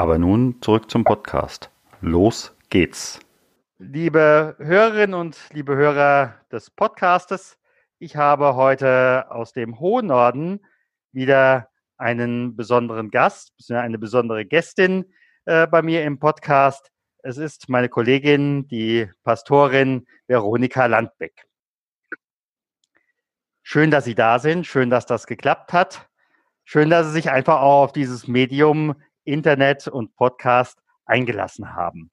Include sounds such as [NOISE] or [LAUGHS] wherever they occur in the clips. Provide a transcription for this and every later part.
Aber nun zurück zum Podcast. Los geht's. Liebe Hörerinnen und liebe Hörer des Podcastes, ich habe heute aus dem hohen Norden wieder einen besonderen Gast, eine besondere Gästin äh, bei mir im Podcast. Es ist meine Kollegin, die Pastorin Veronika Landbeck. Schön, dass Sie da sind. Schön, dass das geklappt hat. Schön, dass Sie sich einfach auch auf dieses Medium Internet und Podcast eingelassen haben.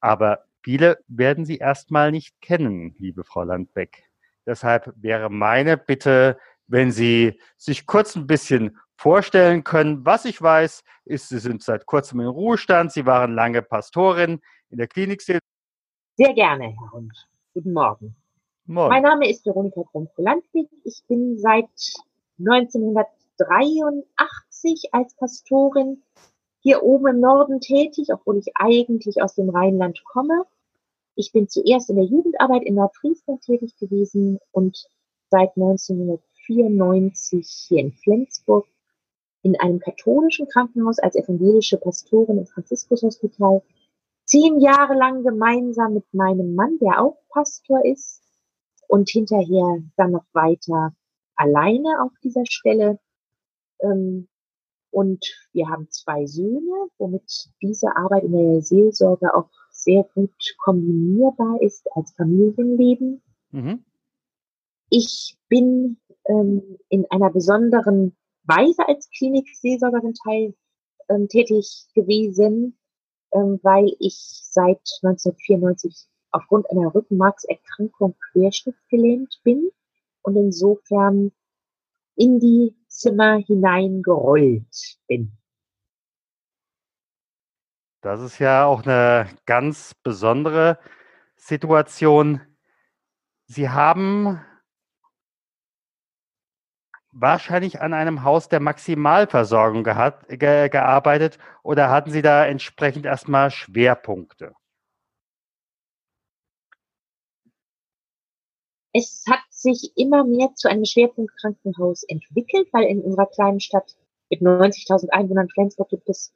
Aber viele werden Sie erstmal nicht kennen, liebe Frau Landbeck. Deshalb wäre meine Bitte, wenn Sie sich kurz ein bisschen vorstellen können. Was ich weiß, ist, Sie sind seit kurzem in Ruhestand. Sie waren lange Pastorin in der Klinik. Sehr gerne, Herr Hund. Guten Morgen. Morgen. Mein Name ist Veronika Krumpf-Landwig. Ich bin seit 1983 als Pastorin hier oben im Norden tätig, obwohl ich eigentlich aus dem Rheinland komme. Ich bin zuerst in der Jugendarbeit in Nordfriesland tätig gewesen und seit 1994 hier in Flensburg in einem katholischen Krankenhaus als evangelische Pastorin im Franziskushospital. Zehn Jahre lang gemeinsam mit meinem Mann, der auch Pastor ist, und hinterher dann noch weiter alleine auf dieser Stelle. Ähm, und wir haben zwei Söhne, womit diese Arbeit in der Seelsorge auch sehr gut kombinierbar ist als Familienleben. Mhm. Ich bin ähm, in einer besonderen Weise als Klinikseelsorgerin teil, ähm, tätig gewesen, ähm, weil ich seit 1994 aufgrund einer Rückenmarkserkrankung querschnittsgelähmt bin und insofern in die Zimmer hineingerollt bin. Das ist ja auch eine ganz besondere Situation. Sie haben wahrscheinlich an einem Haus der Maximalversorgung gearbeitet oder hatten Sie da entsprechend erstmal Schwerpunkte? Es hat sich immer mehr zu einem Schwerpunktkrankenhaus entwickelt, weil in unserer kleinen Stadt mit 90.000 Einwohnern Flensburg gibt es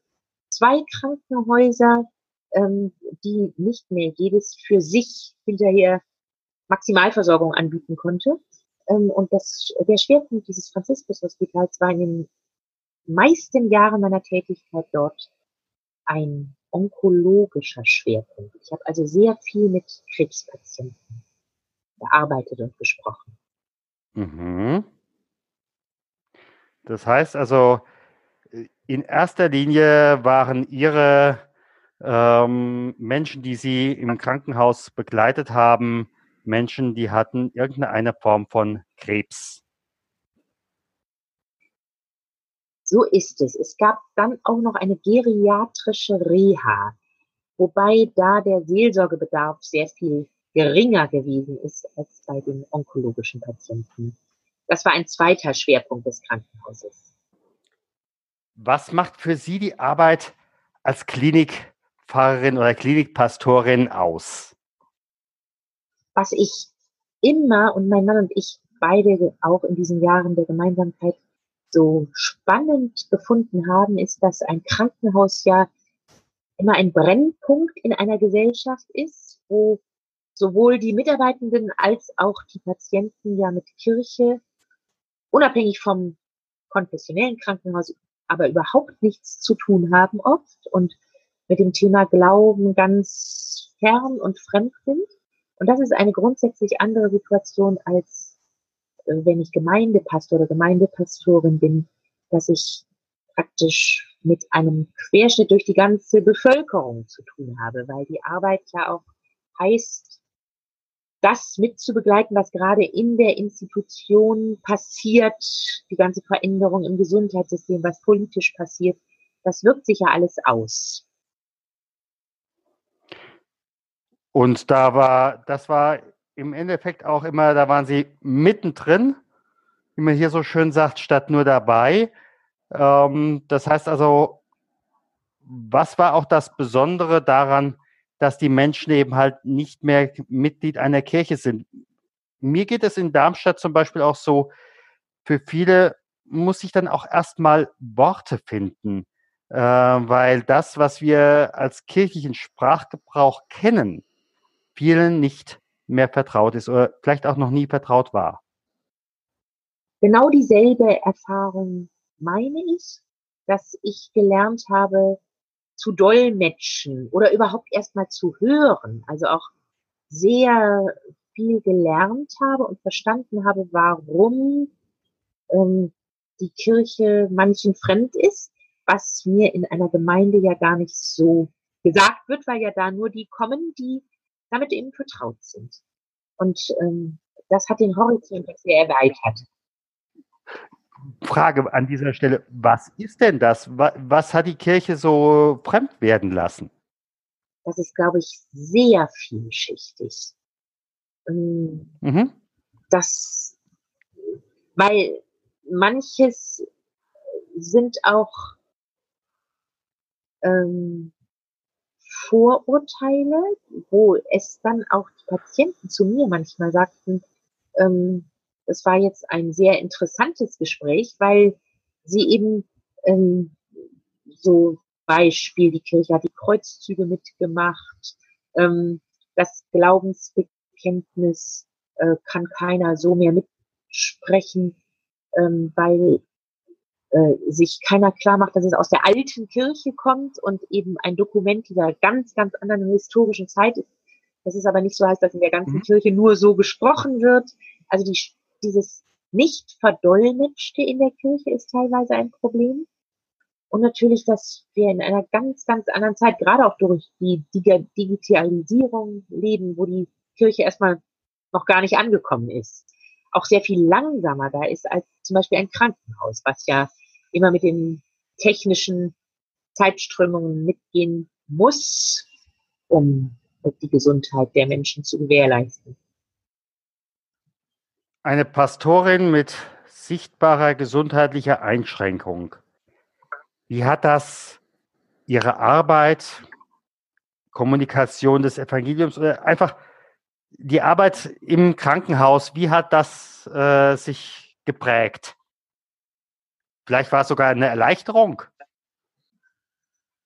zwei Krankenhäuser, ähm, die nicht mehr jedes für sich hinterher Maximalversorgung anbieten konnte. Ähm, und das, der Schwerpunkt dieses Franziskus-Hospitals war in den meisten Jahren meiner Tätigkeit dort ein onkologischer Schwerpunkt. Ich habe also sehr viel mit Krebspatienten gearbeitet und gesprochen. Mhm. Das heißt also, in erster Linie waren Ihre ähm, Menschen, die Sie im Krankenhaus begleitet haben, Menschen, die hatten irgendeine Form von Krebs. So ist es. Es gab dann auch noch eine geriatrische Reha, wobei da der Seelsorgebedarf sehr viel geringer gewesen ist als bei den onkologischen Patienten. Das war ein zweiter Schwerpunkt des Krankenhauses. Was macht für Sie die Arbeit als Klinikpfarrerin oder Klinikpastorin aus? Was ich immer und mein Mann und ich beide auch in diesen Jahren der Gemeinsamkeit so spannend gefunden haben, ist, dass ein Krankenhaus ja immer ein Brennpunkt in einer Gesellschaft ist, wo sowohl die Mitarbeitenden als auch die Patienten ja mit Kirche, unabhängig vom konfessionellen Krankenhaus, aber überhaupt nichts zu tun haben oft und mit dem Thema Glauben ganz fern und fremd sind. Und das ist eine grundsätzlich andere Situation, als äh, wenn ich Gemeindepastor oder Gemeindepastorin bin, dass ich praktisch mit einem Querschnitt durch die ganze Bevölkerung zu tun habe, weil die Arbeit ja auch heißt, das mitzubegleiten, was gerade in der Institution passiert, die ganze Veränderung im Gesundheitssystem, was politisch passiert, das wirkt sich ja alles aus. Und da war, das war im Endeffekt auch immer, da waren sie mittendrin, wie man hier so schön sagt, statt nur dabei. Ähm, das heißt also, was war auch das Besondere daran, dass die Menschen eben halt nicht mehr Mitglied einer Kirche sind? Mir geht es in Darmstadt zum Beispiel auch so, für viele muss ich dann auch erstmal Worte finden, äh, weil das, was wir als kirchlichen Sprachgebrauch kennen, vielen nicht mehr vertraut ist oder vielleicht auch noch nie vertraut war. Genau dieselbe Erfahrung meine ich, dass ich gelernt habe zu dolmetschen oder überhaupt erstmal zu hören, also auch sehr viel gelernt habe und verstanden habe, warum ähm, die Kirche manchen fremd ist, was mir in einer Gemeinde ja gar nicht so gesagt wird, weil ja da nur die kommen, die damit eben vertraut sind. Und ähm, das hat den Horizont sehr erweitert. Frage an dieser Stelle, was ist denn das? Was, hat die Kirche so fremd werden lassen? Das ist, glaube ich, sehr vielschichtig. Ähm, mhm. Das, weil manches sind auch ähm, Vorurteile, wo es dann auch die Patienten zu mir manchmal sagten, ähm, es war jetzt ein sehr interessantes Gespräch, weil sie eben ähm, so Beispiel, die Kirche hat die Kreuzzüge mitgemacht, ähm, das Glaubensbekenntnis äh, kann keiner so mehr mitsprechen, ähm, weil äh, sich keiner klar macht, dass es aus der alten Kirche kommt und eben ein Dokument dieser ganz, ganz anderen historischen Zeit ist. Das ist aber nicht so heißt, dass in der ganzen mhm. Kirche nur so gesprochen wird. Also die, dieses nicht verdolmetschte in der Kirche ist teilweise ein Problem. Und natürlich, dass wir in einer ganz, ganz anderen Zeit, gerade auch durch die Digitalisierung leben, wo die Kirche erstmal noch gar nicht angekommen ist. Auch sehr viel langsamer da ist als zum Beispiel ein Krankenhaus, was ja immer mit den technischen Zeitströmungen mitgehen muss, um die Gesundheit der Menschen zu gewährleisten. Eine Pastorin mit sichtbarer gesundheitlicher Einschränkung. Wie hat das ihre Arbeit, Kommunikation des Evangeliums oder einfach die Arbeit im Krankenhaus, wie hat das äh, sich geprägt? Vielleicht war es sogar eine Erleichterung.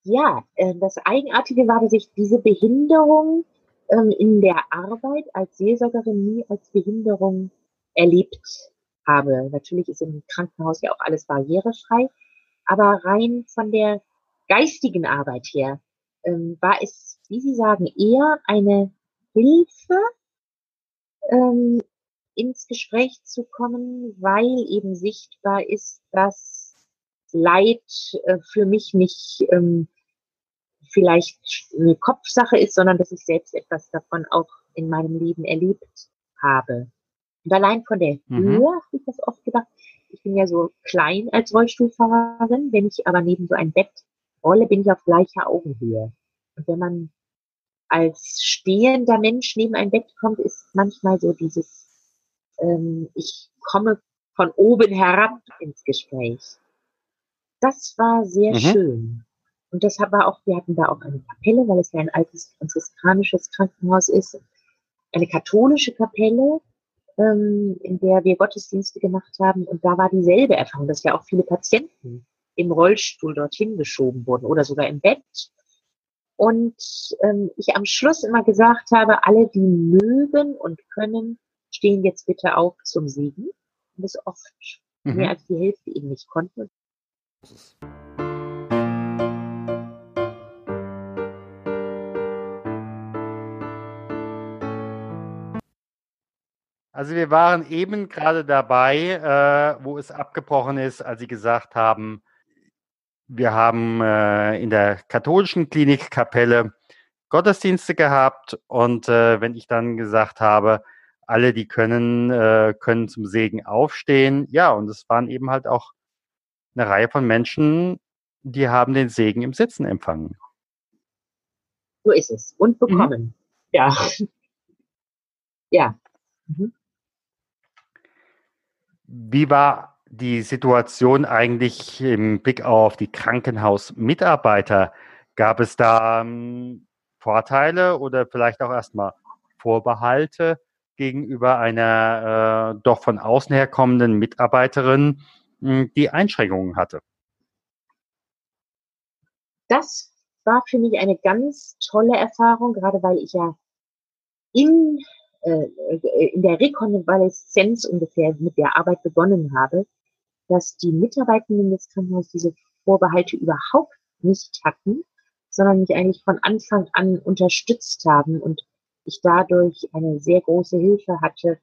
Ja, äh, das Eigenartige war, dass ich diese Behinderung ähm, in der Arbeit als Seelsorgerin nie als Behinderung erlebt habe. Natürlich ist im Krankenhaus ja auch alles barrierefrei, aber rein von der geistigen Arbeit her ähm, war es, wie Sie sagen, eher eine Hilfe, ähm, ins Gespräch zu kommen, weil eben sichtbar ist, dass Leid äh, für mich nicht ähm, vielleicht eine Kopfsache ist, sondern dass ich selbst etwas davon auch in meinem Leben erlebt habe. Und allein von der mhm. Höhe habe ich das oft gedacht. Ich bin ja so klein als Rollstuhlfahrerin. Wenn ich aber neben so ein Bett rolle, bin ich auf gleicher Augenhöhe. Und wenn man als stehender Mensch neben ein Bett kommt, ist manchmal so dieses, ähm, ich komme von oben herab ins Gespräch. Das war sehr mhm. schön. Und deshalb war auch, wir hatten da auch eine Kapelle, weil es ja ein altes franziskanisches Krankenhaus ist, eine katholische Kapelle, ähm, in der wir Gottesdienste gemacht haben. Und da war dieselbe Erfahrung, dass ja auch viele Patienten im Rollstuhl dorthin geschoben wurden oder sogar im Bett. Und ähm, ich am Schluss immer gesagt habe, alle, die mögen und können, stehen jetzt bitte auf zum Segen. Und das oft mhm. mehr als die Hälfte eben nicht konnten. Also wir waren eben gerade dabei, äh, wo es abgebrochen ist, als Sie gesagt haben, wir haben äh, in der katholischen Klinikkapelle Gottesdienste gehabt und äh, wenn ich dann gesagt habe, alle, die können, äh, können zum Segen aufstehen, ja, und es waren eben halt auch eine Reihe von Menschen, die haben den Segen im Sitzen empfangen. So ist es. Und bekommen. ja. Ja. Mhm. Wie war die Situation eigentlich im Blick auf die Krankenhausmitarbeiter? Gab es da ähm, Vorteile oder vielleicht auch erstmal Vorbehalte gegenüber einer äh, doch von außen her kommenden Mitarbeiterin, mh, die Einschränkungen hatte? Das war für mich eine ganz tolle Erfahrung, gerade weil ich ja in, in der Rekonvaleszenz ungefähr mit der Arbeit begonnen habe, dass die Mitarbeitenden des Krankenhauses diese Vorbehalte überhaupt nicht hatten, sondern mich eigentlich von Anfang an unterstützt haben und ich dadurch eine sehr große Hilfe hatte,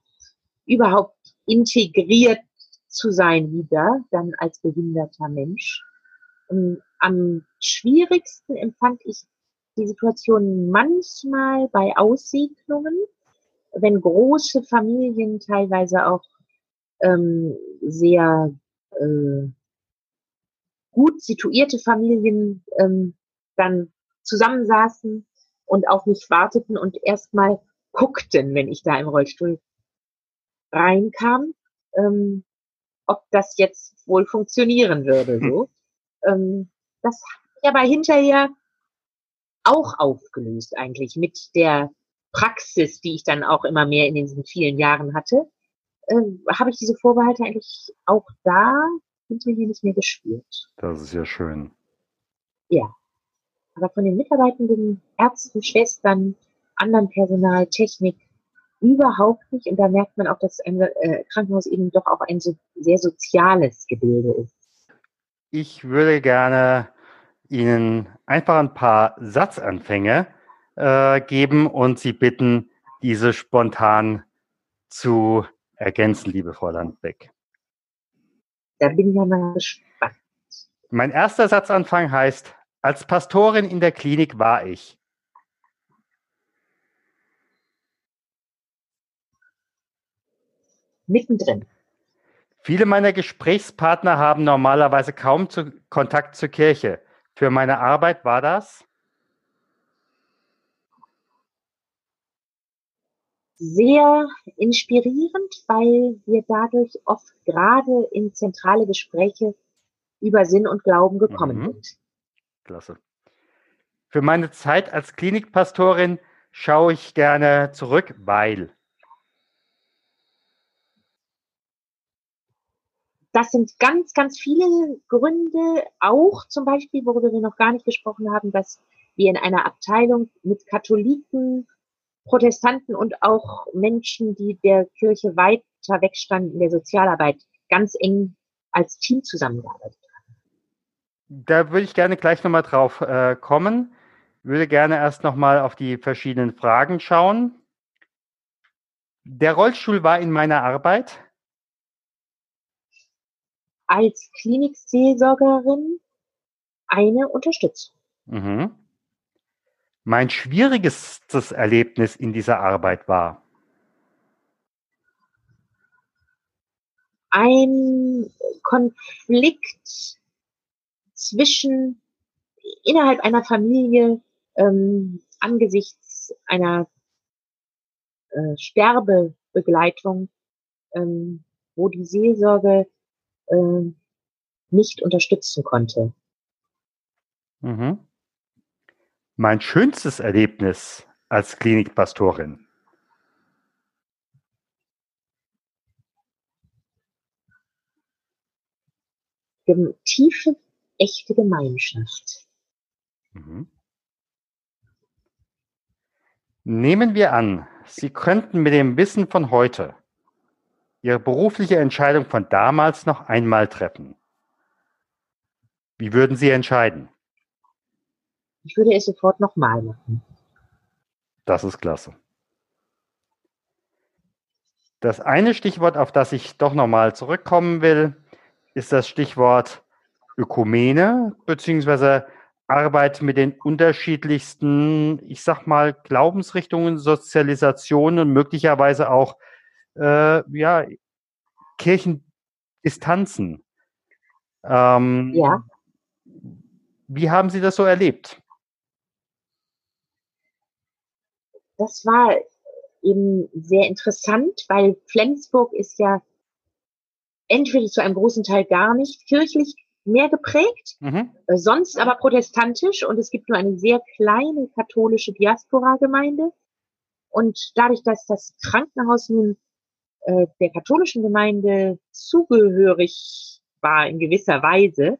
überhaupt integriert zu sein wieder, dann als behinderter Mensch. Und am schwierigsten empfand ich die Situation manchmal bei Aussiedlungen, wenn große Familien teilweise auch ähm, sehr äh, gut situierte Familien ähm, dann zusammensaßen und auf mich warteten und erstmal guckten, wenn ich da im Rollstuhl reinkam, ähm, ob das jetzt wohl funktionieren würde. So. ähm, das hat sich aber hinterher auch aufgelöst eigentlich mit der Praxis, die ich dann auch immer mehr in diesen vielen Jahren hatte, äh, habe ich diese Vorbehalte eigentlich auch da hinterher nicht mehr gespürt. Das ist ja schön. Ja. Aber von den Mitarbeitenden, Ärzten, Schwestern, anderen Personal, Technik, überhaupt nicht. Und da merkt man auch, dass ein äh, Krankenhaus eben doch auch ein so, sehr soziales Gebilde ist. Ich würde gerne Ihnen einfach ein paar Satzanfänge äh, geben und Sie bitten, diese spontan zu ergänzen, liebe Frau Landbeck. Da bin ich ja mal gespannt. Mein erster Satzanfang heißt, als Pastorin in der Klinik war ich. Mittendrin. Viele meiner Gesprächspartner haben normalerweise kaum zu Kontakt zur Kirche. Für meine Arbeit war das? Sehr inspirierend, weil wir dadurch oft gerade in zentrale Gespräche über Sinn und Glauben gekommen mhm. sind. Klasse. Für meine Zeit als Klinikpastorin schaue ich gerne zurück, weil. Das sind ganz, ganz viele Gründe, auch zum Beispiel, worüber wir noch gar nicht gesprochen haben, dass wir in einer Abteilung mit Katholiken, Protestanten und auch Menschen, die der Kirche weiter wegstanden in der Sozialarbeit, ganz eng als Team zusammengearbeitet haben. Da würde ich gerne gleich nochmal drauf äh, kommen. Würde gerne erst nochmal auf die verschiedenen Fragen schauen. Der Rollstuhl war in meiner Arbeit als Klinikseelsorgerin eine Unterstützung. Mhm. Mein schwierigstes Erlebnis in dieser Arbeit war? Ein Konflikt zwischen innerhalb einer Familie ähm, angesichts einer äh, Sterbebegleitung, ähm, wo die Seelsorge äh, nicht unterstützen konnte. Mhm. Mein schönstes Erlebnis als Klinikpastorin. Tiefe, echte Gemeinschaft. Mhm. Nehmen wir an, Sie könnten mit dem Wissen von heute Ihre berufliche Entscheidung von damals noch einmal treffen. Wie würden Sie entscheiden? Ich würde es sofort nochmal machen. Das ist klasse. Das eine Stichwort, auf das ich doch nochmal zurückkommen will, ist das Stichwort Ökumene beziehungsweise Arbeit mit den unterschiedlichsten, ich sag mal, Glaubensrichtungen, Sozialisationen und möglicherweise auch äh, ja, Kirchendistanzen. Ähm, ja. Wie haben Sie das so erlebt? Das war eben sehr interessant, weil Flensburg ist ja entweder zu einem großen Teil gar nicht kirchlich mehr geprägt, mhm. Äh, sonst aber protestantisch und es gibt nur eine sehr kleine katholische Diaspora-Gemeinde. Und dadurch, dass das Krankenhaus nun äh, der katholischen Gemeinde zugehörig war in gewisser Weise,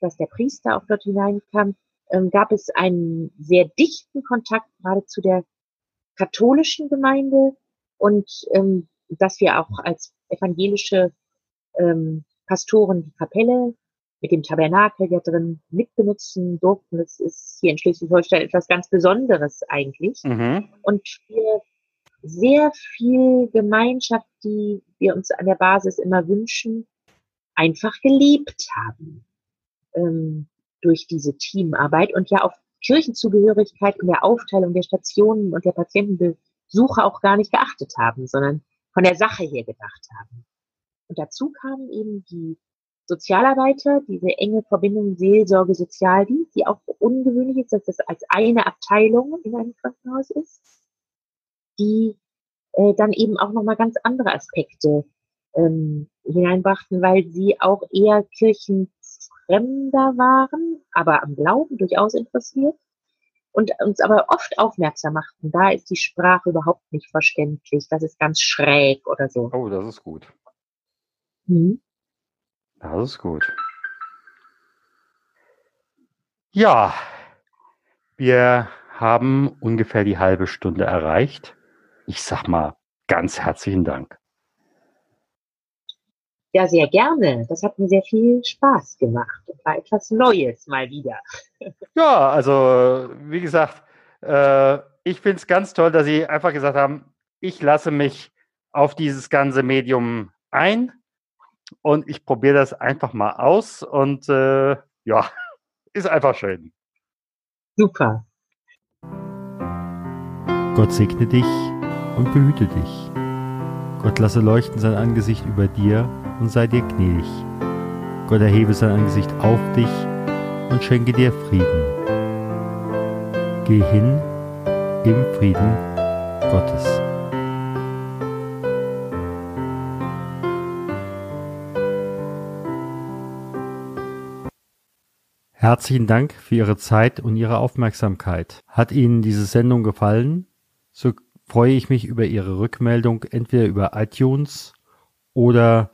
dass der Priester auch dort hineinkam, ähm, gab es einen sehr dichten Kontakt gerade zu der katholischen Gemeinde und ähm, dass wir auch als evangelische ähm, Pastoren die Kapelle mit dem Tabernakel ja drin mitbenutzen durften. Das ist hier in Schleswig-Holstein etwas ganz Besonderes eigentlich. Mhm. Und wir sehr viel Gemeinschaft, die wir uns an der Basis immer wünschen, einfach gelebt haben ähm, durch diese Teamarbeit und ja auf Kirchenzugehörigkeit und der Aufteilung der Stationen und der Patientenbesuche auch gar nicht geachtet haben, sondern von der Sache her gedacht haben. Und dazu kamen eben die Sozialarbeiter, diese enge Verbindung Seelsorge, Sozialdienst, die auch ungewöhnlich ist, dass das als eine Abteilung in einem Krankenhaus ist, die äh, dann eben auch nochmal ganz andere Aspekte ähm, hineinbrachten, weil sie auch eher kirchenfremder waren, aber am Glauben durchaus interessiert und uns aber oft aufmerksam machten, da ist die Sprache überhaupt nicht verständlich, das ist ganz schräg oder so. Oh, das ist gut. Mhm. Das ist gut. Ja, wir haben ungefähr die halbe Stunde erreicht. Ich sag mal ganz herzlichen Dank. Ja, sehr gerne. Das hat mir sehr viel Spaß gemacht. Das war etwas Neues mal wieder. Ja, also wie gesagt, äh, ich finde es ganz toll, dass Sie einfach gesagt haben, ich lasse mich auf dieses ganze Medium ein und ich probiere das einfach mal aus und äh, ja, [LAUGHS] ist einfach schön. Super. Gott segne dich und behüte dich. Gott lasse leuchten sein Angesicht über dir und sei dir gnädig. Gott erhebe sein Angesicht auf dich und schenke dir Frieden. Geh hin im Frieden Gottes. Herzlichen Dank für Ihre Zeit und Ihre Aufmerksamkeit. Hat Ihnen diese Sendung gefallen? So freue ich mich über Ihre Rückmeldung entweder über iTunes oder